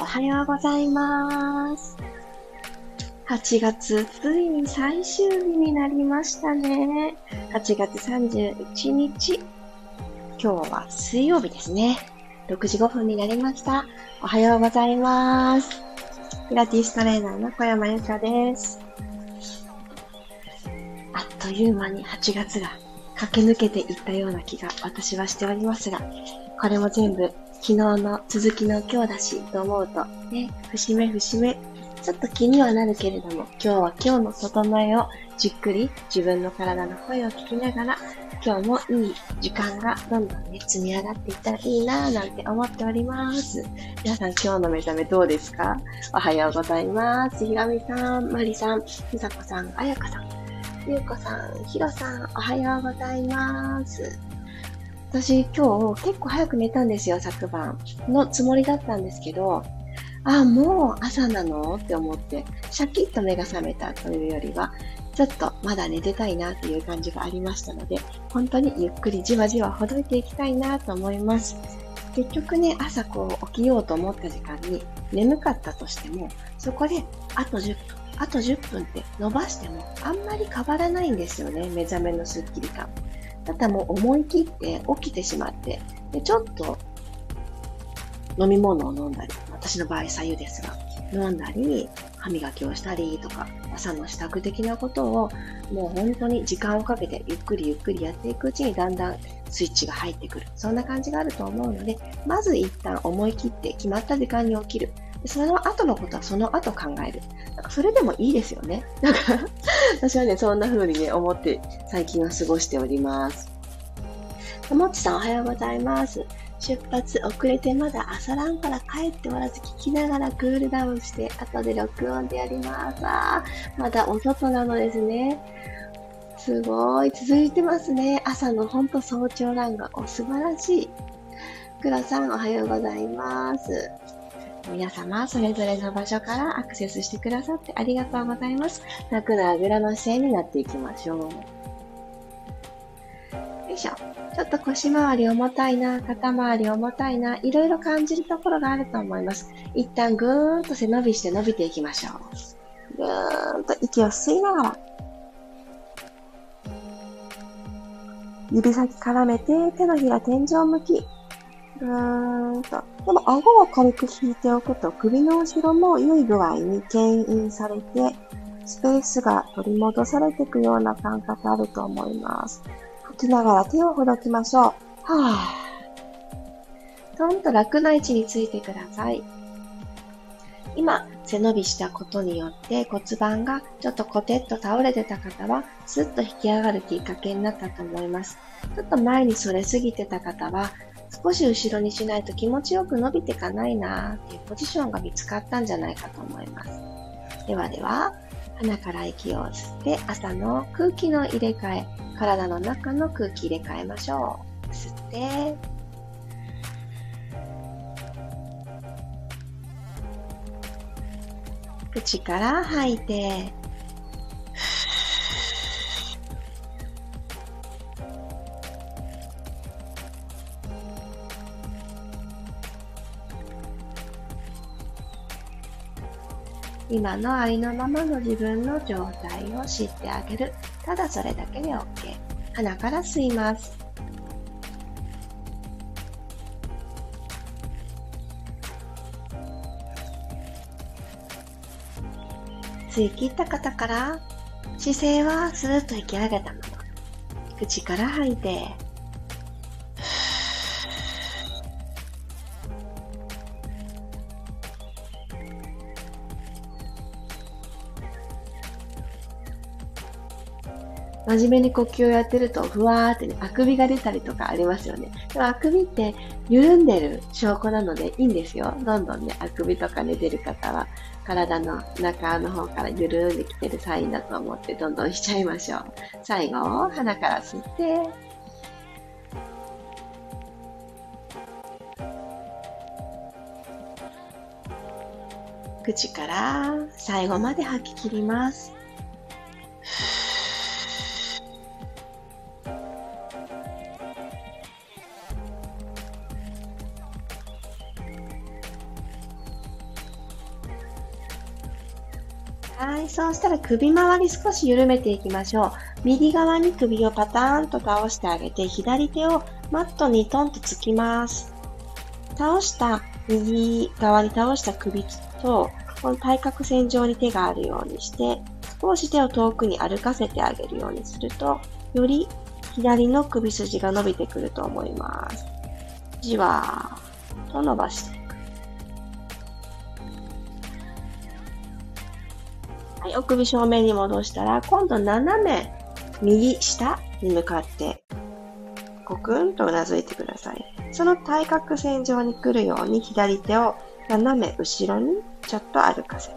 おはようございます。8月、ついに最終日になりましたね。8月31日。今日は水曜日ですね。6時5分になりました。おはようございます。ピラティストレーナーの小山由かです。あっという間に8月が駆け抜けていったような気が私はしておりますが、これも全部昨日の続きの今日だしと思うと、ね、節目節目、ちょっと気にはなるけれども、今日は今日の整えをじっくり自分の体の声を聞きながら、今日もいい時間がどんどんね、積み上がっていったらいいなぁなんて思っております。皆さん今日の目覚めどうですか？おはようございます。ひがみさん、まりさん、ひさこさん、あやかさん、ゆうこさん、ひろさん、おはようございます。私今日結構早く寝たんですよ、昨晩。のつもりだったんですけど、ああ、もう朝なの？って思って、シャキッと目が覚めたというよりは、ちょっとまだ寝てたいなっていう感じがありましたので、本当にゆっくりじわじわほどいていきたいなと思います。結局ね、朝こう起きようと思った時間に眠かったとしても、そこであと10分、あと10分って伸ばしてもあんまり変わらないんですよね、目覚めのスッキリ感。ただもう思い切って起きてしまって、でちょっと飲み物を飲んだり、私の場合、左右ですが、飲んだり、歯磨きをしたりとか、朝の支度的なことを、もう本当に時間をかけてゆっくりゆっくりやっていくうちにだんだんスイッチが入ってくる。そんな感じがあると思うので、まず一旦思い切って決まった時間に起きる。その後のことはその後考える。なんかそれでもいいですよね。だか、私はね、そんな風にね、思って最近は過ごしております。ともちさんおはようございます。出発遅れてまだ朝ランから帰っておらず聞きながらクールダウンして後で録音でやります。あまだお外なのですね。すごい。続いてますね。朝のほんと早朝ランがお素晴らしい。くらさんおはようございます。皆様、それぞれの場所からアクセスしてくださってありがとうございます。楽なあぐらの姿勢になっていきましょう。よいしょ。ちょっと腰回り重たいな、肩周り重たいな、いろいろ感じるところがあると思います。一旦ぐーんと背伸びして伸びていきましょう。ぐーんと息を吸いながら、指先絡めて手のひら天井向き。ぐーんと。でも顎を軽く引いておくと首の後ろも良い具合に牽引されて、スペースが取り戻されていくような感覚あると思います。吐きながら手をほどきましょう。はぁ。とんと楽な位置についてください。今、背伸びしたことによって骨盤がちょっとコテッと倒れてた方は、スッと引き上がるきっかけになったと思います。ちょっと前にそれすぎてた方は、少し後ろにしないと気持ちよく伸びていかないなっていうポジションが見つかったんじゃないかと思います。ではでは、鼻から息を吸って朝の空気の入れ替え、体の中の空気入れ替えましょう。吸って、口から吐いて、今のありのままの自分の状態を知ってあげる。ただそれだけで OK。鼻から吸います。吸い切った方から姿勢はスーッと引き上げたまま口から吐いて真面目に呼吸をやってると、ふわーってね、あくびが出たりとかありますよね。でもあくびって緩んでる証拠なのでいいんですよ。どんどんね、あくびとか寝てる方は、体の中の方から緩んできてるサインだと思って、どんどんしちゃいましょう。最後、鼻から吸って、口から最後まで吐き切ります。そうしたら首周り少し緩めていきましょう。右側に首をパターンと倒してあげて、左手をマットにトンとつきます。倒した右側に倒した首と、この対角線上に手があるようにして、少し手を遠くに歩かせてあげるようにすると、より左の首筋が伸びてくると思います。じわーと伸ばしてはい、お首正面に戻したら、今度斜め右下に向かって、コクンとうなずいてください。その対角線上に来るように左手を斜め後ろにちょっと歩かせる。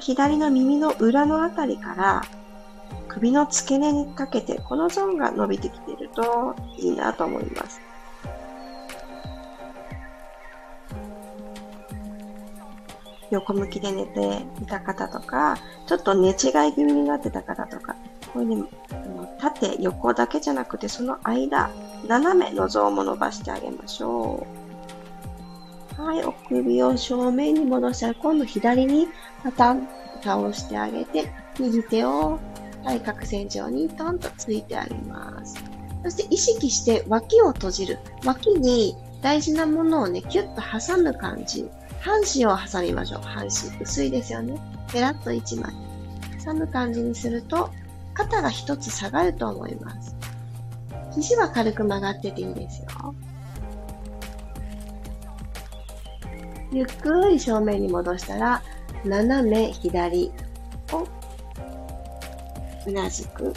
左の耳の裏のあたりから首の付け根にかけてこのゾーンが伸びてきているといいなと思います。横向きで寝ていた方とか、ちょっと寝違い気味になってた方とか、こういうね、縦、横だけじゃなくて、その間、斜めの像も伸ばしてあげましょう。はい、お首を正面に戻したら、今度左にパタン倒してあげて、右手を対角線上にトンとついてあげます。そして意識して脇を閉じる。脇に大事なものをね、キュッと挟む感じ。半紙を挟みましょう。半紙。薄いですよね。ペラッと1枚。挟む感じにすると、肩が一つ下がると思います。肘は軽く曲がってていいですよ。ゆっくり正面に戻したら、斜め左をうなずく。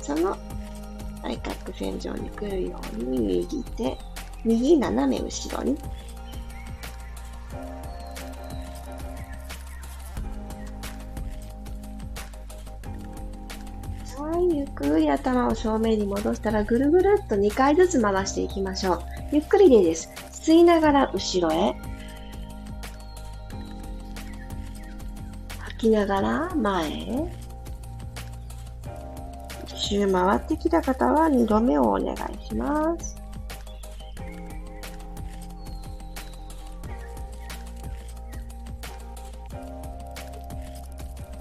その対角線上に来るように右手、右斜め後ろに頭を正面に戻したらぐるぐるっと2回ずつ回していきましょう。ゆっくりでいいです。吸いながら後ろへ。吐きながら前へ。一周回ってきた方は2度目をお願いします。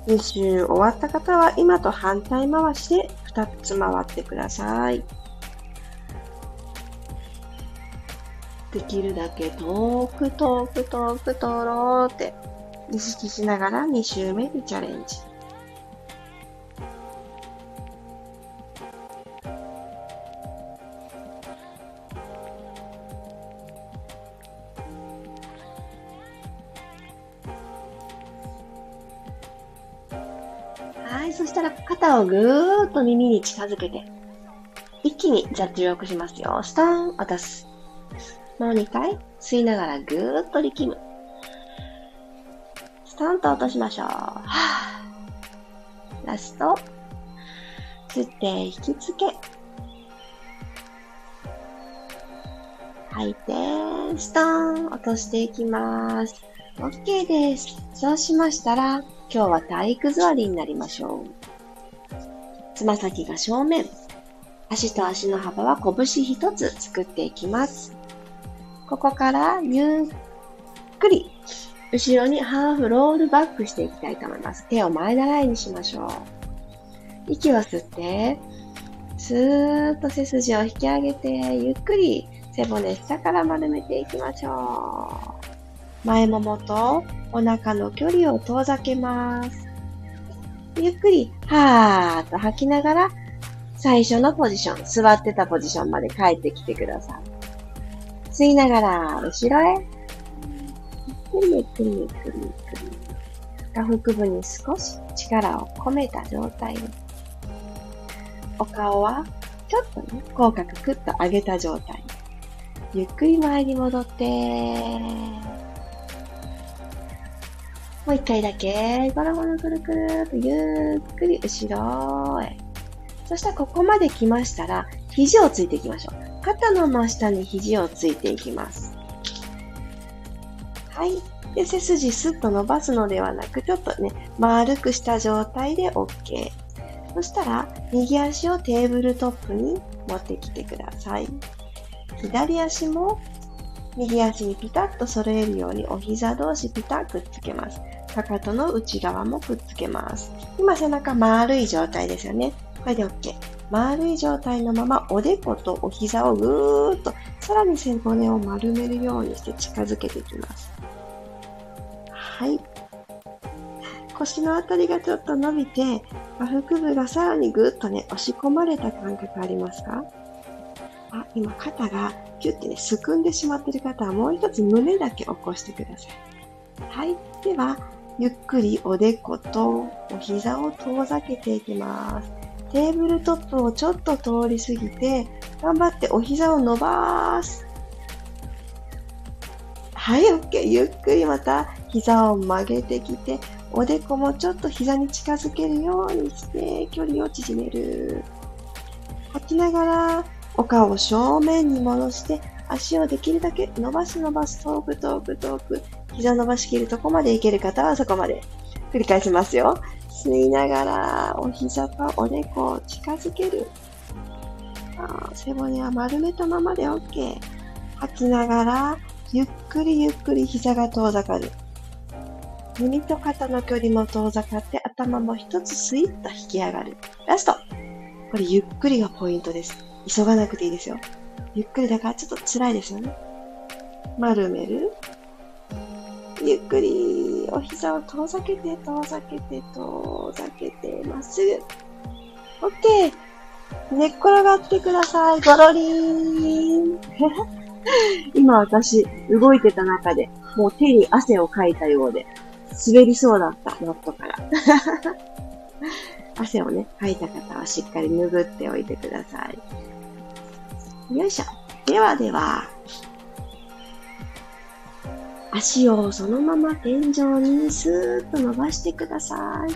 2周終わった方は今と反対回しで2つ回ってください。できるだけ遠く遠く遠く通ろうって意識しながら2周目にチャレンジ。をぐーっと耳に近づけて、一気にジャッジ力しますよ。スタン、落とす。もう2回、吸いながらぐーっと力む。スタンと落としましょう。はぁラスト。吸って引きつけ。吐いて、スタン、落としていきます。OK です。そうしましたら、今日は体育座りになりましょう。つま先が正面。足と足の幅は拳一つ作っていきます。ここからゆっくり後ろにハーフロールバックしていきたいと思います。手を前習いにしましょう。息を吸って、スーッと背筋を引き上げて、ゆっくり背骨下から丸めていきましょう。前ももとお腹の距離を遠ざけます。ゆっくり、はーっと吐きながら、最初のポジション、座ってたポジションまで帰ってきてください。吸いながら、後ろへ。ゆっくりゆっくりゆっくりゆっくり。下腹部に少し力を込めた状態で。お顔は、ちょっとね、口角クッと上げた状態。ゆっくり前に戻って、もう一回だけ、ゴロゴロくるくるとゆっくり後ろへ。そしたらここまで来ましたら、肘をついていきましょう。肩の真下に肘をついていきます。はい。で、背筋スッと伸ばすのではなく、ちょっとね、丸くした状態で OK。そしたら、右足をテーブルトップに持ってきてください。左足も右足にピタッと揃えるようにお膝同士ピタッくっつけます。かかとの内側もくっつけます。今背中丸い状態ですよね。これで OK。丸い状態のままおでことお膝をぐーっとさらに背骨を丸めるようにして近づけていきます。はい。腰のあたりがちょっと伸びて、下腹部がさらにぐっとね、押し込まれた感覚ありますか？あ、今肩がキュッてね、すくんでしまっている方はもう一つ胸だけ起こしてください。はい。では、ゆっくりおでことお膝を遠ざけていきます。テーブルトップをちょっと通り過ぎて、頑張ってお膝を伸ばす。はい、OK。ゆっくりまた膝を曲げてきて、おでこもちょっと膝に近づけるようにして距離を縮める。吐きながらお顔を正面に戻して足をできるだけ伸ばす伸ばす遠く遠く遠く膝伸ばしきるとこまでいける方はそこまで繰り返しますよ。吸いながらお膝とおでこを近づける。背骨は丸めたままで OK。吐きながらゆっくりゆっくり膝が遠ざかる。耳と肩の距離も遠ざかって頭も一つスイッと引き上がる。ラストこれゆっくりがポイントです。急がなくていいですよ。ゆっくりだからちょっと辛いですよね。丸める。ゆっくりお膝を遠ざけて、遠ざけて、遠ざけて、まっすぐ。OK! 寝っ転がってください。ゴロリーン。今私、動いてた中で、もう手に汗をかいたようで、滑りそうだった、ノットから。汗をね、かいた方はしっかり拭っておいてください。よいしょ。ではでは、足をそのまま天井にスーッと伸ばしてください。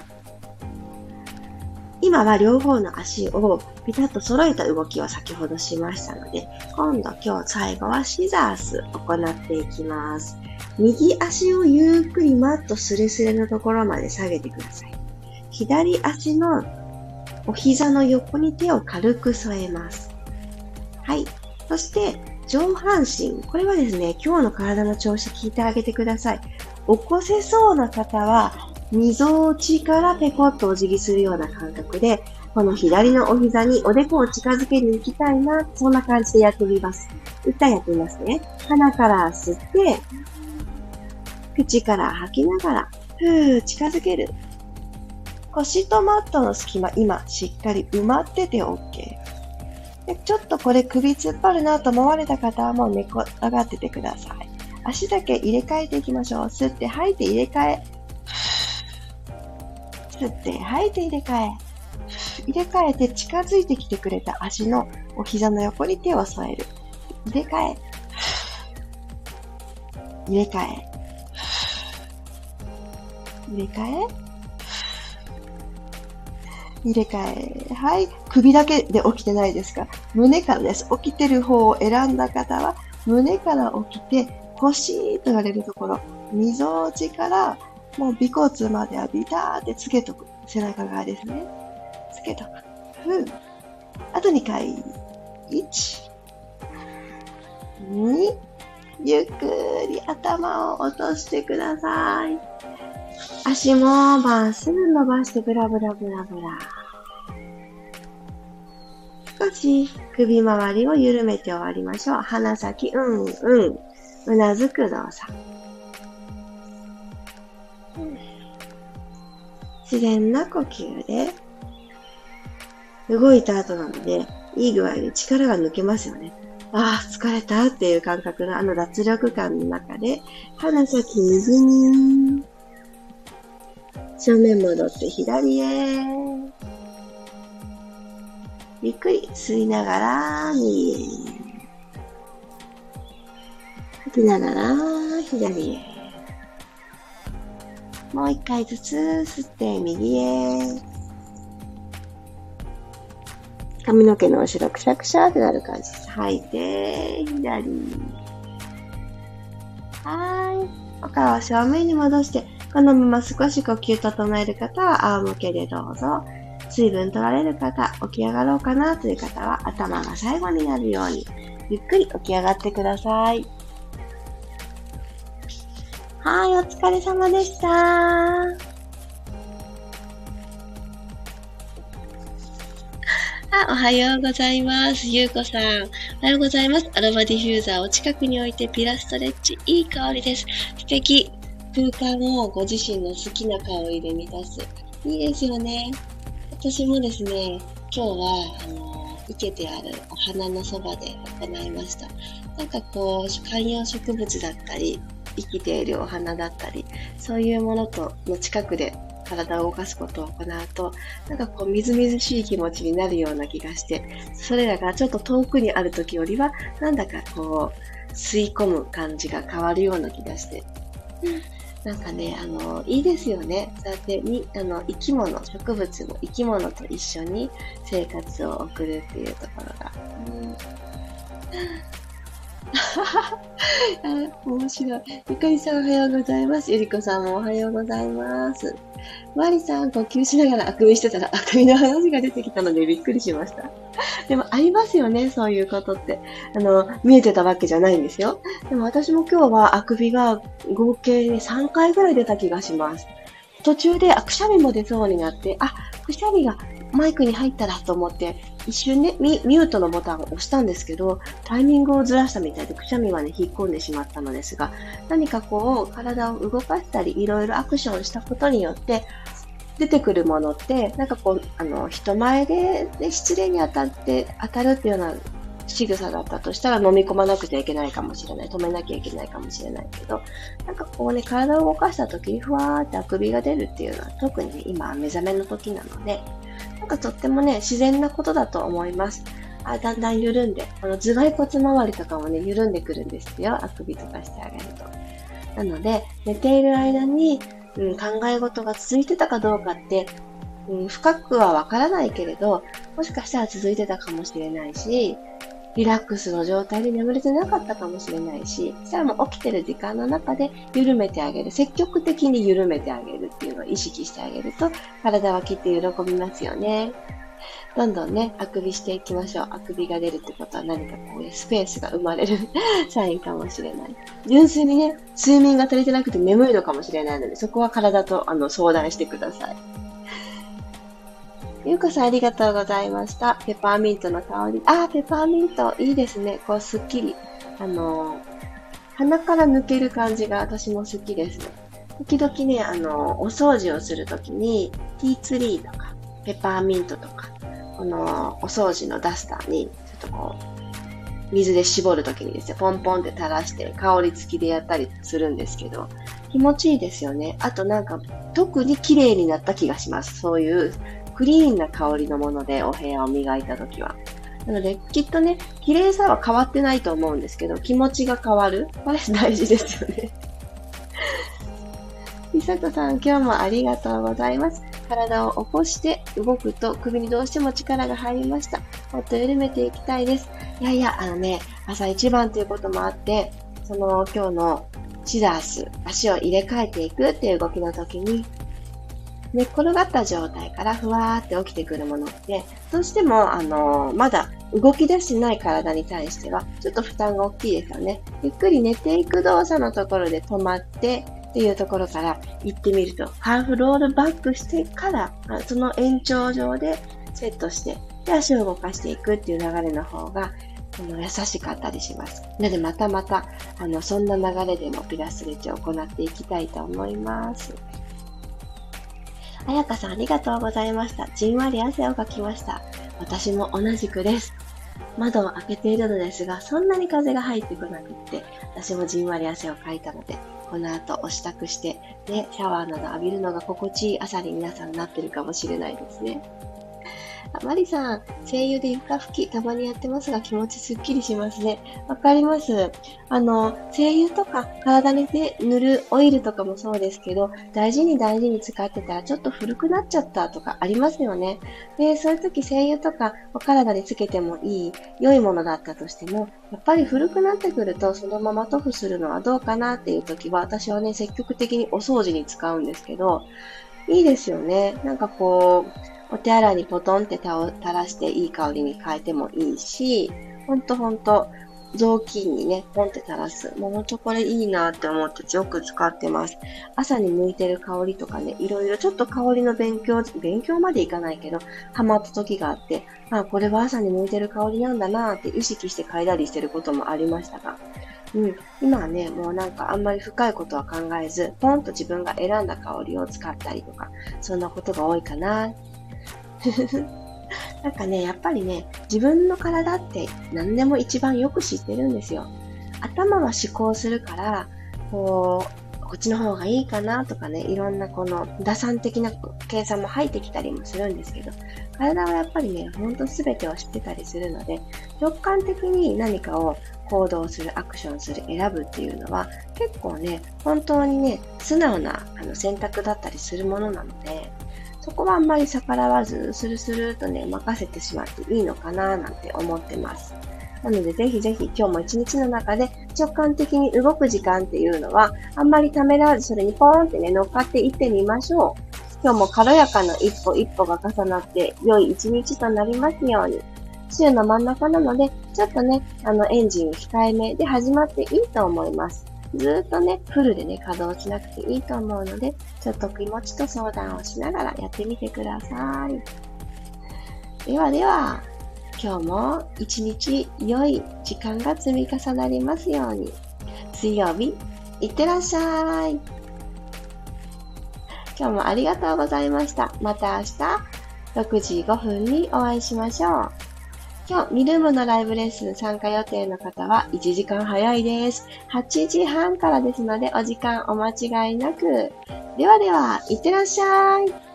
今は両方の足をピタッと揃えた動きを先ほどしましたので、今度今日最後はシザース行っていきます。右足をゆっくりマットスレスレのところまで下げてください。左足のお膝の横に手を軽く添えます。はい。そして上半身。これはですね、今日の体の調子聞いてあげてください。起こせそうな方はみぞおちからペコッとお辞儀するような感覚で、この左のお膝におでこを近づけに行きたいな、そんな感じでやってみます。一旦やってみますね。鼻から吸って、口から吐きながら、ふー、近づける。腰とマットの隙間、今、しっかり埋まってて OK。でちょっとこれ首突っ張るなと思われた方はもう寝こ上がっててください。足だけ入れ替えていきましょう。吸って吐いて入れ替え。吸って吐いて入れ替え。入れ替えて近づいてきてくれた足のお膝の横に手を添える。入れ替え。入れ替え。入れ替え。入れ替え。はい。首だけで起きてないですか？胸からです。起きてる方を選んだ方は、胸から起きて、腰と言われるところ、みぞおちからもう尾骨まではビターってつけとく。背中側ですね。つけとく。ふう。あと2回。1、2、ゆっくり頭を落としてください。足もまっすぐ伸ばしてブラブラブラブラ。し首周りを緩めて終わりましょう。鼻先、うんうん。うなずく動作。自然な呼吸で、動いた後なので、いい具合に力が抜けますよね。ああ、疲れたっていう感覚のあの脱力感の中で、鼻先右に、正面戻って左へ、ゆっくり吸いながら右へ、吐きながら左へ。もう一回ずつ吸って右へ。髪の毛の後ろくしゃくしゃってなる感じ。吐いて、左。はい。お顔を正面に戻して、このまま少し呼吸整える方は仰向けでどうぞ。水分取られる方、起き上がろうかなという方は頭が最後になるように、ゆっくり起き上がってください。はい、お疲れ様でした。あ、おはようございます。ゆうこさん。おはようございます。アロマディフューザーを近くに置いてピラストレッチ。いい香りです。素敵。空間をご自身の好きな香りで満たす。いいですよね。私もですね、今日は、あの、生けてあるお花のそばで行いました。なんかこう、観葉植物だったり、生きているお花だったり、そういうものとの近くで体を動かすことを行うと、なんかこう、みずみずしい気持ちになるような気がして、それらがちょっと遠くにある時よりは、なんだかこう、吸い込む感じが変わるような気がして、なんかね、あの、いいですよね。そうやってに、あの、生き物、植物も生き物と一緒に生活を送るっていうところが。うん面白い。ゆかりさんおはようございます。ゆりこさんもおはようございます。まりさん、呼吸しながらあくびしてたら、あくびの話が出てきたのでびっくりしました。でも、ありますよね、そういうことって。あの、見えてたわけじゃないんですよ。でも私も今日はあくびが合計3回ぐらい出た気がします。途中であくしゃみも出そうになって、あ、くしゃみがマイクに入ったらと思って、一瞬ねミ、ミュートのボタンを押したんですけど、タイミングをずらしたみたいでくしゃみはね、引っ込んでしまったのですが、何かこう、体を動かしたり、いろいろアクションしたことによって、出てくるものって、なんかこう、あの、人前で、ね、失礼に当たって、当たるっていうような仕草だったとしたら飲み込まなくちゃいけないかもしれない。止めなきゃいけないかもしれないけど、なんかこうね、体を動かした時にふわーってあくびが出るっていうのは特にね、今目覚めの時なので、なんかとってもね、自然なことだと思います。あだんだん緩んで、この頭蓋骨周りとかもね、緩んでくるんですよ。あくびとかしてあげると。なので、寝ている間に、うん、考え事が続いてたかどうかって、うん、深くはわからないけれど、もしかしたら続いてたかもしれないし、リラックスの状態で眠れてなかったかもしれないし、そしたらもう起きてる時間の中で緩めてあげる。積極的に緩めてあげるっていうのを意識してあげると、体はきっと喜びますよね。どんどんね、あくびしていきましょう。あくびが出るってことは何かこういう、スペースが生まれる サインかもしれない。純粋にね、睡眠が足りてなくて眠いのかもしれないので、そこは体とあの相談してください。ゆうこさんありがとうございました。ペパーミントの香り。あー、ペパーミント、いいですね。こう、すっきり。あのー、鼻から抜ける感じが私も好きですね。時々ね、あのー、お掃除をするときに、ティーツリーとか、ペパーミントとか、この、お掃除のダスターに、ちょっとこう、水で絞るときにですね、ポンポンって垂らして香り付きでやったりするんですけど、気持ちいいですよね。あとなんか、特に綺麗になった気がします。そういうクリーンな香りのものでお部屋を磨いたときは。なので、きっとね、綺麗さは変わってないと思うんですけど、気持ちが変わる。これ 大事ですよね。みさとさん、今日もありがとうございます。体を起こして動くと首にどうしても力が入りました。もっと緩めていきたいです。いやいや、あのね、朝一番ということもあって、その今日のシザース、足を入れ替えていくっていう動きの時に、寝っ転がった状態からふわーって起きてくるものって、どうしても、あのー、まだ動き出してない体に対しては、ちょっと負担が大きいですよね。ゆっくり寝ていく動作のところで止まって、っていうところから行ってみると、ハーフロールバックしてから、その延長上でセットして、で、足を動かしていくっていう流れの方が、あの優しかったりします。なので、またまた、あの、そんな流れでもピラストレッチを行っていきたいと思います。あやかさんありがとうございました。じんわり汗をかきました。私も同じくです。窓を開けているのですが、そんなに風が入ってこなくって、私もじんわり汗をかいたので、この後お支度して、ね、シャワーなど浴びるのが心地いい朝に皆さんなってるかもしれないですね。あ、マリさん、声優で床拭き、たまにやってますが気持ちすっきりしますね。わかります。あの、声優とか体にで塗るオイルとかもそうですけど、大事に大事に使ってたらちょっと古くなっちゃったとかありますよね。で、そういう時声優とかお体につけてもいい、良いものだったとしても、やっぱり古くなってくるとそのまま塗布するのはどうかなっていう時は、私はね、積極的にお掃除に使うんですけど、いいですよね。なんかこう、お手洗いにポトンって垂らしていい香りに変えてもいいし、ほんとほんと、雑巾にね、ポンって垂らす。もうほんとこれいいなって思ってよく使ってます。朝に向いてる香りとかね、いろいろちょっと香りの勉強、勉強までいかないけど、ハマった時があって、あ、これは朝に向いてる香りなんだなって意識して嗅いだりしてることもありましたが、うん、今はね、もうなんかあんまり深いことは考えず、ポンと自分が選んだ香りを使ったりとか、そんなことが多いかな。なんかね、やっぱりね、自分の体って何でも一番よく知ってるんですよ。頭は思考するから、こう、こっちの方がいいかなとかね、いろんなこの打算的な計算も入ってきたりもするんですけど、体はやっぱりね、ほんと全てを知ってたりするので、直感的に何かを行動する、アクションする、選ぶっていうのは結構ね、本当にね、素直なあの選択だったりするものなので、そこはあんまり逆らわず、スルスルとね、任せてしまっていいのかななんて思ってます。なので、ぜひぜひ今日も一日の中で直感的に動く時間っていうのは、あんまりためらわずそれにポーンってね、乗っかっていってみましょう。今日も軽やかな一歩一歩が重なって良い一日となりますように。週の真ん中なので、ちょっとね、あのエンジン控えめで始まっていいと思います。ずっとね、フルでね、稼働しなくていいと思うので、ちょっと気持ちと相談をしながらやってみてください。ではでは、今日も一日良い時間が積み重なりますように。水曜日、いってらっしゃい。今日もありがとうございました。また明日、6時5分にお会いしましょう。今日、ミルームのライブレッスン参加予定の方は1時間早いです。8時半からですのでお時間お間違いなく。ではでは、いってらっしゃい。